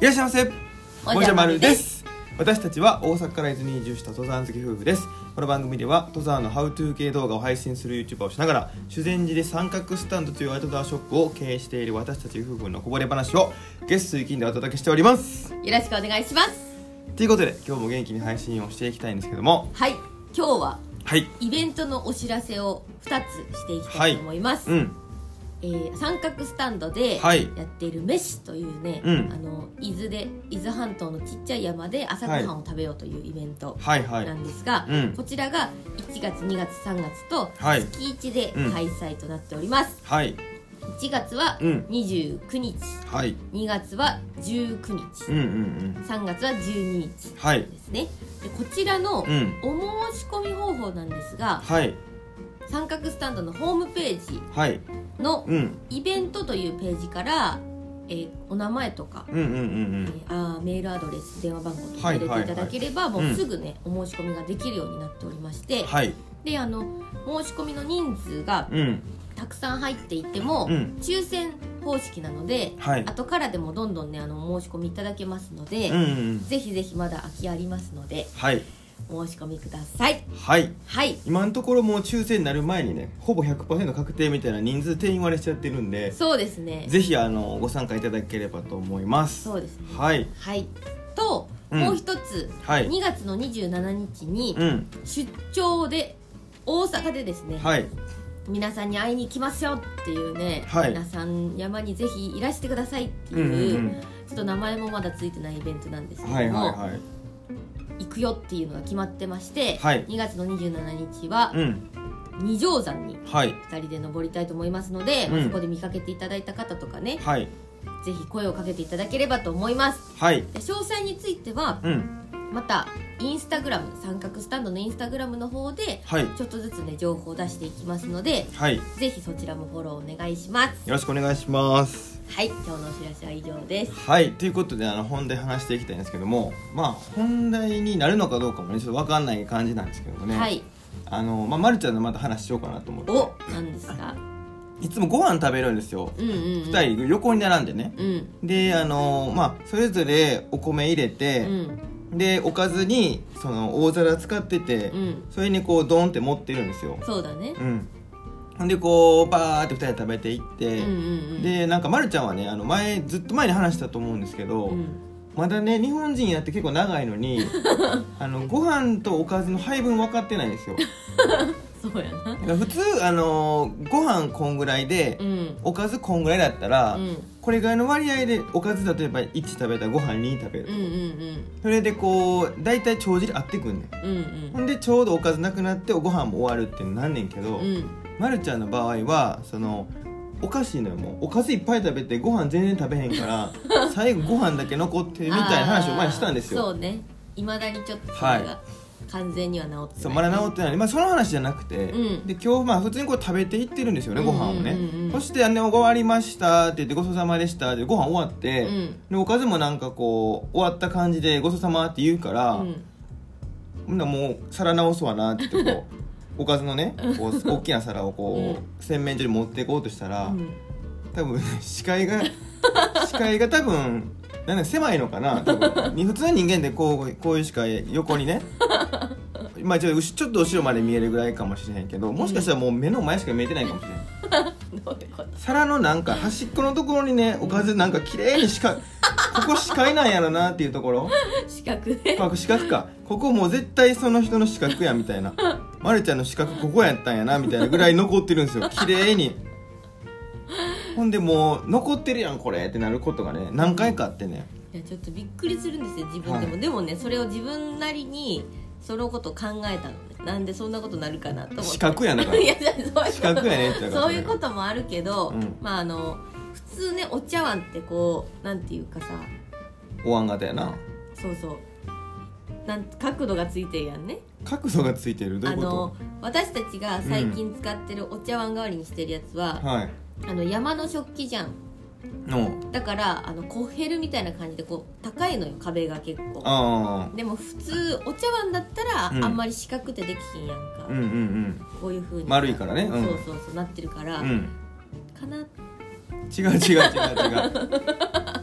いらっしゃいませ。おじゃまるでです。私たちは大阪から伊豆に移住した登山好き夫婦です。この番組では登山のハウトゥー系動画を配信する YouTuber をしながら修善寺で三角スタンドというアウトドアショップを経営している私たち夫婦のこぼれ話を月水金でお届けしております。よろしくお願いします。ということで今日も元気に配信をしていきたいんですけども。はい。今日ははい。イベントのお知らせを2つしていきたいと思います、うんえー三角スタンドではい。やっているメシというね、うん。あの伊豆で伊豆半島のちっちゃい山で朝ごはんを食べようというイベントはい。はいなんですが、うん。こちらが1月2月3月とはい。月1で開催となっております、はい。1月はうん。29日、はい。2月は19日、うんうんうん。3月は12日はい。ですね。でこちらのうん。お申し込み方法なんですがはい。三角スタンドのホームページはいのうん。イベントというページから、えーお名前とか、うんうんえあーメールアドレス電話番号とかはい入れていただければ、はいはいもうすぐね、お申し込みができるようになっておりまして、はい。であの申し込みの人数がうん。たくさん入っていても、うん。抽選方式なので、はい。後からでもどんどんねあのお申し込みいただけますので、うんうんうん。ぜひぜひまだ空きありますのではいお申し込みください。はい。はい。今のところもう抽選になる前にねほぼ100%確定みたいな人数定員割れしちゃってるんでそうですね。ぜひあのご参加いただければと思います。そうですね。はい。はい。と、うん。もう一つ、はい。2月の27日にうん。出張で大阪でですね、はい。皆さんに会いに行きますよっていうね、はい。皆さん山にぜひいらしてくださいってうんいう,、うんうん。ちょっと名前もまだついてないイベントなんですけども、はいはいはい行くよっていうのが決まってまして、はい。2月の27日はうん。二条山にはい。2人で登りたいと思いますので、まあうんそこで見かけていただいた方とかねはい。ぜひ声をかけていただければと思います。はい。で詳細についてはうん。またインスタグラム三角スタンドのインスタグラムの方ではい。ちょっとずつね情報を出していきますのではい。よぜひそちらもフォローお願いします。ろしくお願いしますはい今日のお知らせは以上です。はいということであの本題話していきたいんですけどもまあ本題になるのかどうかもねちょっと分かんない感じなんですけどもね、はい。あのまあ、まるちゃんのまた話しようかなと思って。おなんですか？いつもご飯食べるんですよ、うんうん、うん、二人横に並んでね。うん。であのまあそれぞれお米入れうて、ん。でおかずにその大皿使ってて、うん。それにこうドンって持ってるんですよ。そうだね。うんでこうバーって二人で食べていって、うんうんうん。でなんかまるちゃんはねあの前ずっと前に話したと思うんですけど、うん。まだね日本人やって結構長いのに あのご飯とおかずの配分分かってないんですよ。そうやな。普通あのご飯こんぐらいで、うん。おかずこんぐらいだったら、うん。これぐらいの割合でおかず例えば1食べたらご飯2食べる、うんうん。それでこう大体帳尻合ってくんねん。うんうん。ほんでちょうどおかずなくなってご飯も終わるってなんねんけど、うんまるちゃんの場合はそのおかしいのよもうおかずいっぱい食べてご飯全然食べへんから 最後ご飯だけ残ってるみたいな話を前にしたんですよ。そうね。いまだにちょっとそれが完全には治ってない、そうまだ治ってない、まあ、その話じゃなくて、うん。で今日まあ普通にこう食べていってるんですよねご飯をね、うんうん。うんうんそして「ね終わりました」って言って「ごちそうさまでした」ってご飯終わって、うん。でおかずもなんかこう終わった感じで「ごちそうさま」って言うから、うん。ほんもう皿直すわなって言ってこう おかずのねこう大きな皿をこう、洗面所に持っていこうとしたら、うん。多分ね視界が 視界が多分なんだ狭いのかな多分。に普通の人間でこうこういう視界横にね。まあちょっと後ろまで見えるぐらいかもしれへんけどもしかしたらもう目の前しか見えてないかもしれん。どうい皿のなんか端っこのところにねおかずなんか綺麗に視界ここ視界なんやろなっていうところ。視覚であ視覚か。ここもう絶対その人の視覚やみたいなまるちゃんの視覚ここやったんやなみたいなぐらい残ってるんですよ。綺麗に。ほんでもう残ってるやんこれってなることがね何回かあってね。いやちょっとびっくりするんですよ自分でも、はい。でもねそれを自分なりにそのことを考えたのね。なんでそんなことなるかなと思って。視覚やだから。いやねってそういうこともあるけど、うん。まああの普通ねお茶碗ってこうなんていうかさ。お椀型やな。そうそうなん角度がついてるやんね。角度がついてる？どういうこあの私たちが最近使ってるお茶碗代わりにしてるやつはと、、はい。あの山の食器じゃん。のだからあのコッヘルみたいな感じでこう高いのよ壁が結構。あでも普通お茶碗だったら、うん。あんまり四角ってできひんやんか、あうんうん。こういうふうに。丸いからね。うん。そうそうそうなってるから、うん。うんかな。違う違う違う違う。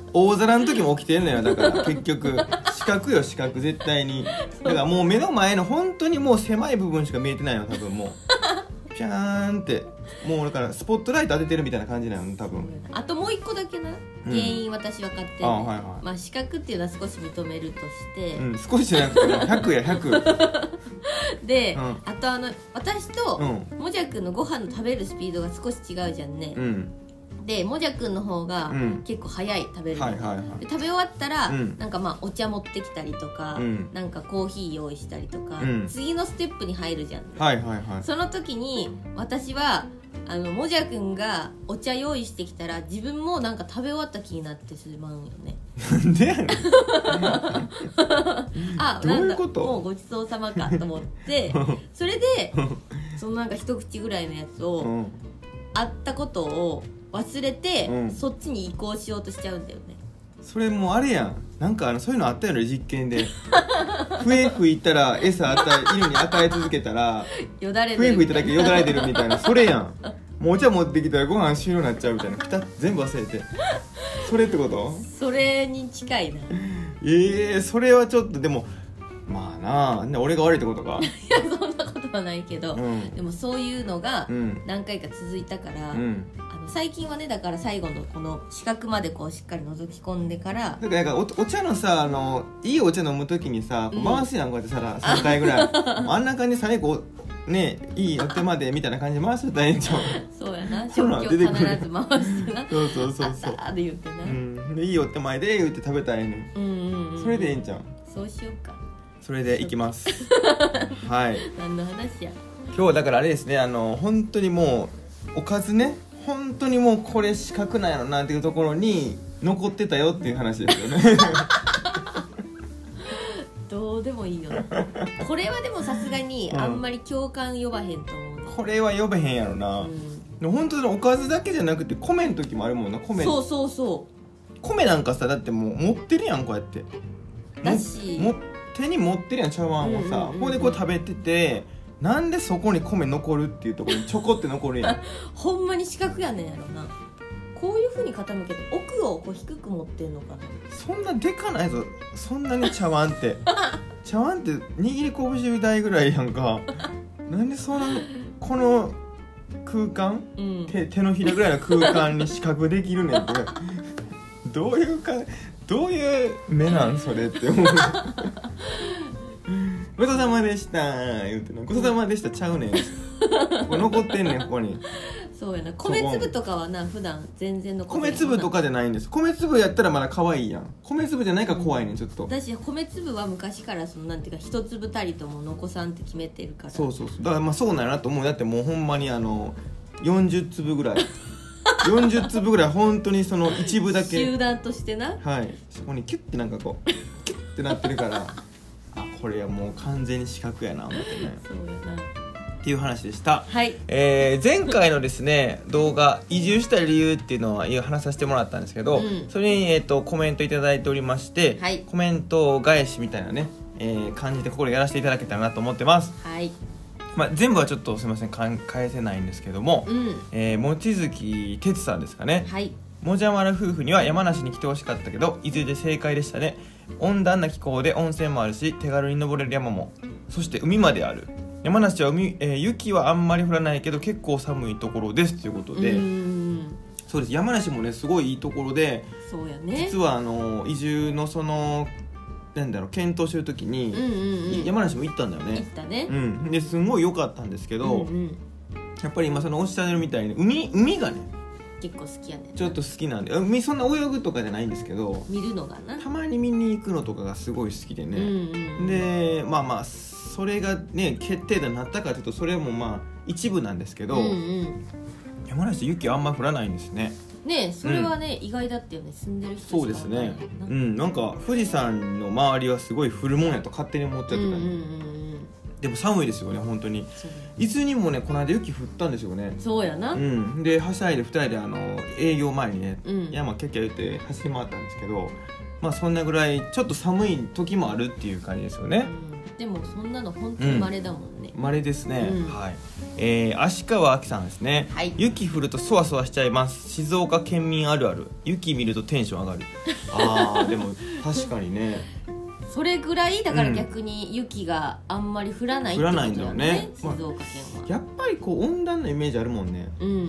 大皿の時も起きてんのよだから結局。四角よ四角。絶対に。だからもう目の前の本当にもう狭い部分しか見えてないの多分もう。ピャーンって。もうだからスポットライト当ててるみたいな感じなの多分。あともう一個だけな原因私分かってんね、あはいはい。まあ資格っていうのは少し認めるとして、うん少しじゃなくて100や100 で、うん。あとあの私とうもじゃくんのご飯の食べるスピードが少し違うじゃんね、うんでもじゃくんの方がうん。結構早い食べるの、はいはいはい。で食べ終わったら、うん。なんかまあお茶持ってきたりとか、うん。なんかコーヒー用意したりとか、うん。次のステップに入るじゃん、はいはいはい。その時に私はあのもじゃくんがお茶用意してきたら自分もなんか食べ終わった気になってしまうんよね。なんでやねん。あどういうこと？もうごちそうさまかと思って それでそのなんか一口ぐらいのやつを、うん。あったことを忘れて、うん。そっちに移行しようとしちゃうんだよね。それもうあれやん。なんかあのそういうのあったよね実験で。笛吹いたら餌与え犬に与え続けたらよだれ笛吹いただけけよだれ出るみたいな。それやん。もうお茶持ってきたらご飯終了になっちゃうみたいな。ピタッ全部忘れて。それってこと？それに近いな。ええそれはちょっとでもまあなあ。ね俺が悪いってことか？いやそんなことはないけど、うん。でもそういうのがうん。何回か続いたから、うん最近はねだから最後のこの四角までこうしっかり覗き込んでからだからなんかおお茶のさあのいいお茶飲む時にさうん。回すやんこうやってさら3回ぐらい。あんな感じで最後ねいいお手までみたいな感じで回すとええんちゃうそうやな食器を必ず回してなそうそうそうあそう。ったーで言ってな、ううん、んでいいお手前で言って食べたらええねんうんうんうん。それでええんちゃう？そうしようか。それでいきます。はい。何の話や。今日はだからあれですねあの本当にもうおかずね本当にもうこれ四角なんやろなっていうところに残ってたよっていう話ですよね。どうでもいいよなこれはでもさすがにうん。あんまり共感呼ばへんと思うね、これは呼べへんやろな、うん。本当におかずだけじゃなくて米の時もあるもんな米。そうそうそ米なんかさだってもう持ってるやんこうやって。だし。も手に持ってるやん茶碗をさ、うんうんうんうん。ここでこう食べててなんでそこに米残るっていうところにちょこって残るやんう ほんまに四角やねんやろな。こういうふうに傾けて奥をこう低く持ってんのかな。そんなでかないぞ。そんなに茶碗って。茶碗って握り拳大ぐらいやんか。なんでそんなこの空間うん。手手のひらぐらいの空間に四角できるねんって。どういうかどういう目なんそれって思うごちそうさまでした言うてなごちそうさまでしたちゃうねん。ここ残ってんねんここに。そうやな。米粒とかはな普段全然の米粒とかじゃないんです。米粒やったらまだ可愛いやん。米粒じゃないから怖いねんちょっと。私米粒は昔からそのなんていうか一粒たりとも残さんって決めてるから。そうそうそう。だからまあそうなんやなと思う。だってもうほんまにあの40粒ぐらい。40粒ぐらい本当にその一部だけ。集団としてな。はい。そこにキュッてなんかこうキュッてなってるから。あこれはもう完全に四角やな思ってね。そうやな。っていう話でした。はい。えー前回のですね動画移住した理由っていうのは話させてもらったんですけど、うん。それに、えー、とコメントいただいておりまして、はい。コメント返しみたいなね、えー感じでここでやらせていただけたらなと思ってます、はい。まあ、全部はちょっとすみません返せないんですけども、うん。えー望月哲さんですかね。はい。もじゃまる夫婦には山梨に来てほしかったけどいずれで正解でしたね温暖な気候で温泉もあるし手軽に登れる山も。そして海まである。山梨は海、えー雪はあんまり降らないけど結構寒いところですということで、そうです。山梨もねすごいいいところでそうやね。実はあの移住のそのなんだろう検討してる時に、うんうんうん。山梨も行ったんだよ行っね、たね。うん、ですんごい良かったんですけど、うんうん。やっぱり今そのおっしゃるみたいに海海がね結構好きやねちょっと好きなんで。海そんな泳ぐとかじゃないんですけど見るのがな。たまに見に行くのとかがすごい好きでうんね、うん。でまあまあそれがね決定打になったかというとそれもまあ一部なんですけど、うんうん。山梨雪あんま降らないんですね。ねそれはね意外だったよね。住んでる人そうですね。うんなんか富士山の周りはすごい降るもんやと勝手に思っちゃってた、うんうんうんうんでも寒いですよね本当に。そう伊豆にもねこの間雪降ったんですよね。そうやな。うん。ではしゃいで2人であの営業前にね、うん。山キャッキャ言って走り回ったんですけどまあそんなぐらいちょっと寒い時もあるっていう感じですよね、でもそんなの本当に稀だもんね、稀ですね、うん。はい。えー、足川あきさんですね、はい。雪降るとそわそわしちゃいます。静岡県民あるある。雪見るとテンション上がる。あーでも確かにねそれぐらいだから逆に雪があんまり降らないってことだよね降らないんだよね。静岡県は、やっぱりこう温暖なイメージあるもんね。うんうんうん、う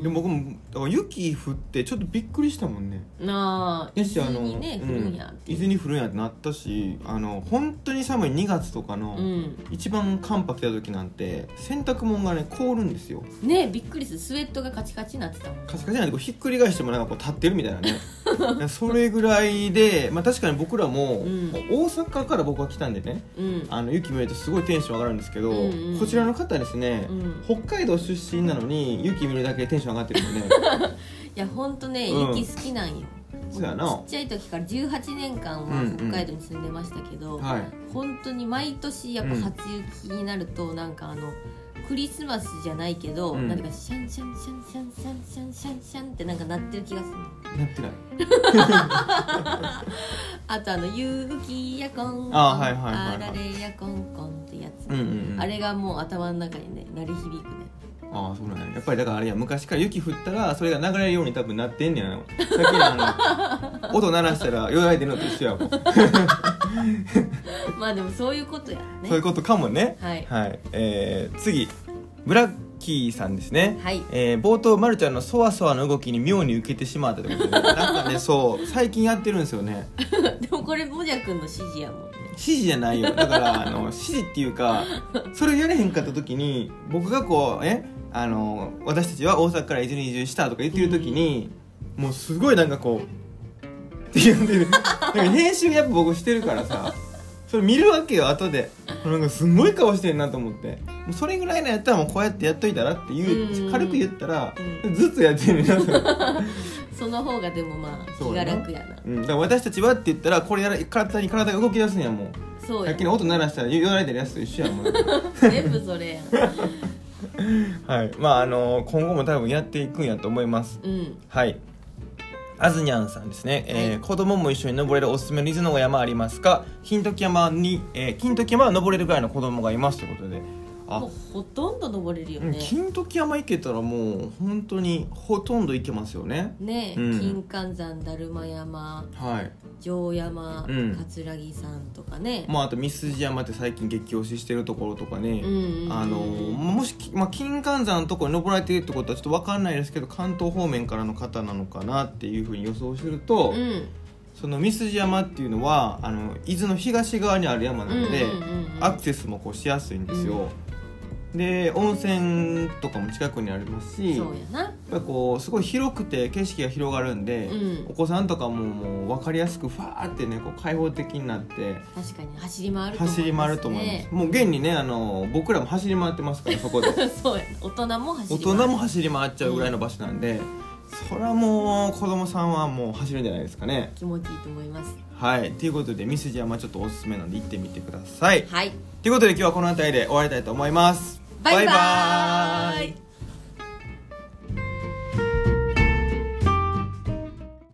ん。でも僕もだから雪降ってちょっとびっくりしたもんね。なあしあの豆にね降るんやうん伊豆に降るんやってなったしあの本当に寒い2月とかの、うん。一番寒波来た時なんて洗濯物がね凍るんですよ。ねびっくりする。スウェットがカチカチになってたもん。カチカチなんでこうひっくり返してもなんかこう立ってるみたいなね。それぐらいで、まあ、確かに僕らも、うん。大阪から僕は来たんでねうん。あの雪見るとすごいテンション上がるんですけど、うんうんこちらの方ですね、うん。北海道出身なのに雪見るだけでテンション上がってるんでね いやほんとねうん。雪好きなんよ、そうやな。ちっちゃい時から18年間はうんうん。北海道に住んでましたけど、はい。本当に毎年やっぱ初雪になるとなんかあのクリスマスじゃないけど、うん。なんかシャンシャンシャンシャンシャンシャンシャンシャンってなんか鳴ってる気がするなってない。あとあの「雪やこんこんあはいはいはいはい。あられやこんこん」ってやつ、うんうんうん。あれがもう頭の中にね鳴り響くねああそうなんや。やっぱりだからあれや昔から雪降ったらそれが流れるように多分なってんねやな。さっきのあの 音鳴らしたらよだれ出るのと一緒やもん、まあでもそういうことやね。そういうことかもね。はい。はい、えー、次。ブラッキーさんですね。はい。えー冒頭、ま、るちゃんのそわそわの動きに妙に受けてしまったということで。なんかねそう最近やってるんですよね。でもこれもじゃくんの指示やもんね。指示じゃないよ。だからあの指示っていうかそれやれへんかった時に僕がこうえあの私たちは大阪から伊豆に移住したとか言ってる時に、もうすごいなんかこうって言ってる。なんか編集やっぱ僕してるからさそれ見るわけよ後で。なんかすんごい顔してるなと思って。もうそれぐらいのやったらもうこうやってやっといたらっていううん。軽く言ったら、うずっとやってるな その方がでもまあ気が楽やな。うん、だから私たちはって言ったらこれやら体に体が動き出すんやもんそうやさっきの音鳴らしたら言われてるやつと一緒やもん 全部それや はい。まああの今後も多分やっていくんやと思います。うん。はい。あずにゃんさんですね、えー子供も一緒に登れるおすすめの伊豆の山ありますか金時山に、えー金時山は登れるぐらいの子供がいますということであもうほとんど登れるようんね金時山行けたらもう本当にほとんど行けますよね。ねえ、うん。金環山だるま山はい。城山、うん。葛城山とかね、まああと三筋山って最近激推ししてるところとかね、うんうんうん。あのもし、まあ、金環山のところに登られているってことはちょっと分かんないですけど関東方面からの方なのかなっていうふうに予想すると、うん。その三筋山っていうのはあの伊豆の東側にある山なので、アクセスもこうしやすいんですよ、で温泉とかも近くにありますしそうやな。やっぱりこうすごい広くて景色が広がるんで、うん。お子さんとかももう分かりやすくファーってねこう開放的になって確かに走り回ると思います、ね、走り回ると思います。もう現にねあの僕らも走り回ってますから そこで。そうや大人も走大り回る。人も走り回っちゃうぐらいの場所なんで、それはもう子供さんはもう走るんじゃないですかね。気持ちいいと思います。はい。ということで三筋山ちょっとおすすめなんで行ってみてください。はい。ということで今日はこの辺りで終わりたいと思いますバイバイ。